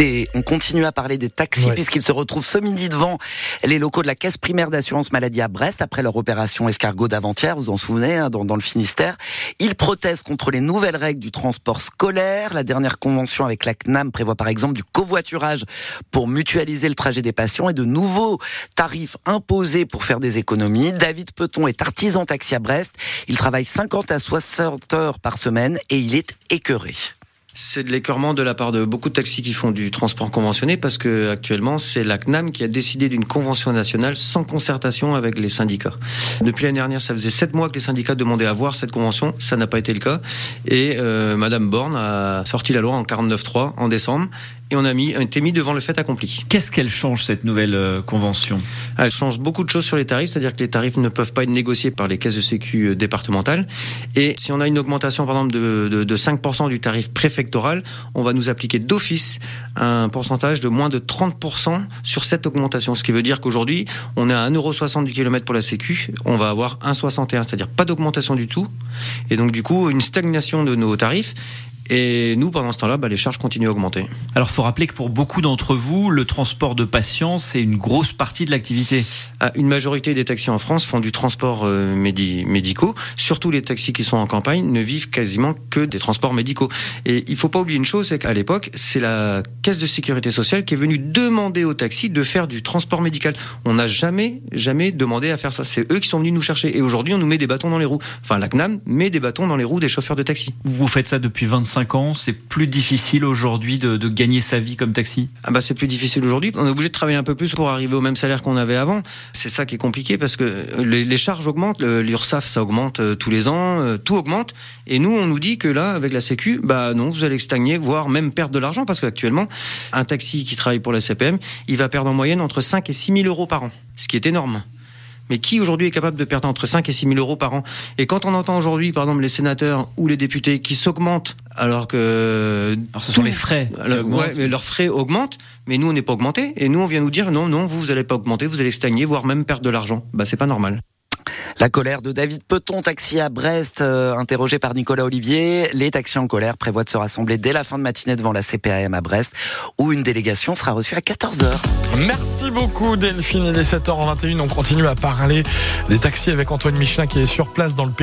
Des, on continue à parler des taxis puisqu'ils se retrouvent ce midi devant les locaux de la caisse primaire d'assurance maladie à Brest après leur opération escargot d'avant-hier, vous en souvenez, hein, dans, dans, le Finistère. Ils protestent contre les nouvelles règles du transport scolaire. La dernière convention avec la CNAM prévoit par exemple du covoiturage pour mutualiser le trajet des patients et de nouveaux tarifs imposés pour faire des économies. David Peton est artisan taxi à Brest. Il travaille 50 à 60 heures par semaine et il est écœuré. C'est de l'écœurement de la part de beaucoup de taxis qui font du transport conventionné parce que actuellement c'est la CNAM qui a décidé d'une convention nationale sans concertation avec les syndicats. Depuis l'année dernière, ça faisait sept mois que les syndicats demandaient à voir cette convention, ça n'a pas été le cas et euh, Madame Borne a sorti la loi en 49.3 en décembre et on a mis, été mis devant le fait accompli. Qu'est-ce qu'elle change cette nouvelle euh, convention? Elle change beaucoup de choses sur les tarifs, c'est-à-dire que les tarifs ne peuvent pas être négociés par les caisses de sécu euh, départementales. Et si on a une augmentation, par exemple, de, de, de 5% du tarif préfectoral, on va nous appliquer d'office un pourcentage de moins de 30% sur cette augmentation. Ce qui veut dire qu'aujourd'hui, on est à 1,60€ du kilomètre pour la sécu, on va avoir 1,61€, c'est-à-dire pas d'augmentation du tout. Et donc, du coup, une stagnation de nos tarifs. Et nous, pendant ce temps-là, bah, les charges continuent à augmenter. Alors, faut rappeler que pour beaucoup d'entre vous, le transport de patients, c'est une grosse partie de l'activité. Ah, une majorité des taxis en France font du transport euh, médicaux. Surtout les taxis qui sont en campagne ne vivent quasiment que des transports médicaux. Et il faut pas oublier une chose, c'est qu'à l'époque, c'est la caisse de sécurité sociale qui est venue demander aux taxis de faire du transport médical. On n'a jamais, jamais demandé à faire ça. C'est eux qui sont venus nous chercher. Et aujourd'hui, on nous met des bâtons dans les roues. Enfin, la CNAM met des bâtons dans les roues des chauffeurs de taxi. Vous faites ça depuis 25 ans, c'est plus difficile aujourd'hui de, gagner sa vie comme taxi? Ah bah C'est plus difficile aujourd'hui. On est obligé de travailler un peu plus pour arriver au même salaire qu'on avait avant. C'est ça qui est compliqué parce que les, les charges augmentent, l'URSSAF ça augmente euh, tous les ans, euh, tout augmente. Et nous, on nous dit que là, avec la Sécu, bah non, vous allez stagner, voire même perdre de l'argent parce qu'actuellement, un taxi qui travaille pour la CPM, il va perdre en moyenne entre 5 et 6 000 euros par an, ce qui est énorme. Mais qui aujourd'hui est capable de perdre entre 5 et 6 000 euros par an? Et quand on entend aujourd'hui, par exemple, les sénateurs ou les députés qui s'augmentent alors que alors ce sont les frais. Alors, ouais, mais leurs frais augmentent, mais nous on n'est pas augmenté. Et nous on vient nous dire non, non, vous vous allez pas augmenter, vous allez stagner, voire même perdre de l'argent. Bah c'est pas normal. La colère de David Peton, taxi à Brest, euh, interrogé par Nicolas Olivier. Les taxis en colère prévoient de se rassembler dès la fin de matinée devant la CPAM à Brest, où une délégation sera reçue à 14h. Merci beaucoup Delphine. Il est 7h21. On continue à parler des taxis avec Antoine Michelin qui est sur place dans le pays.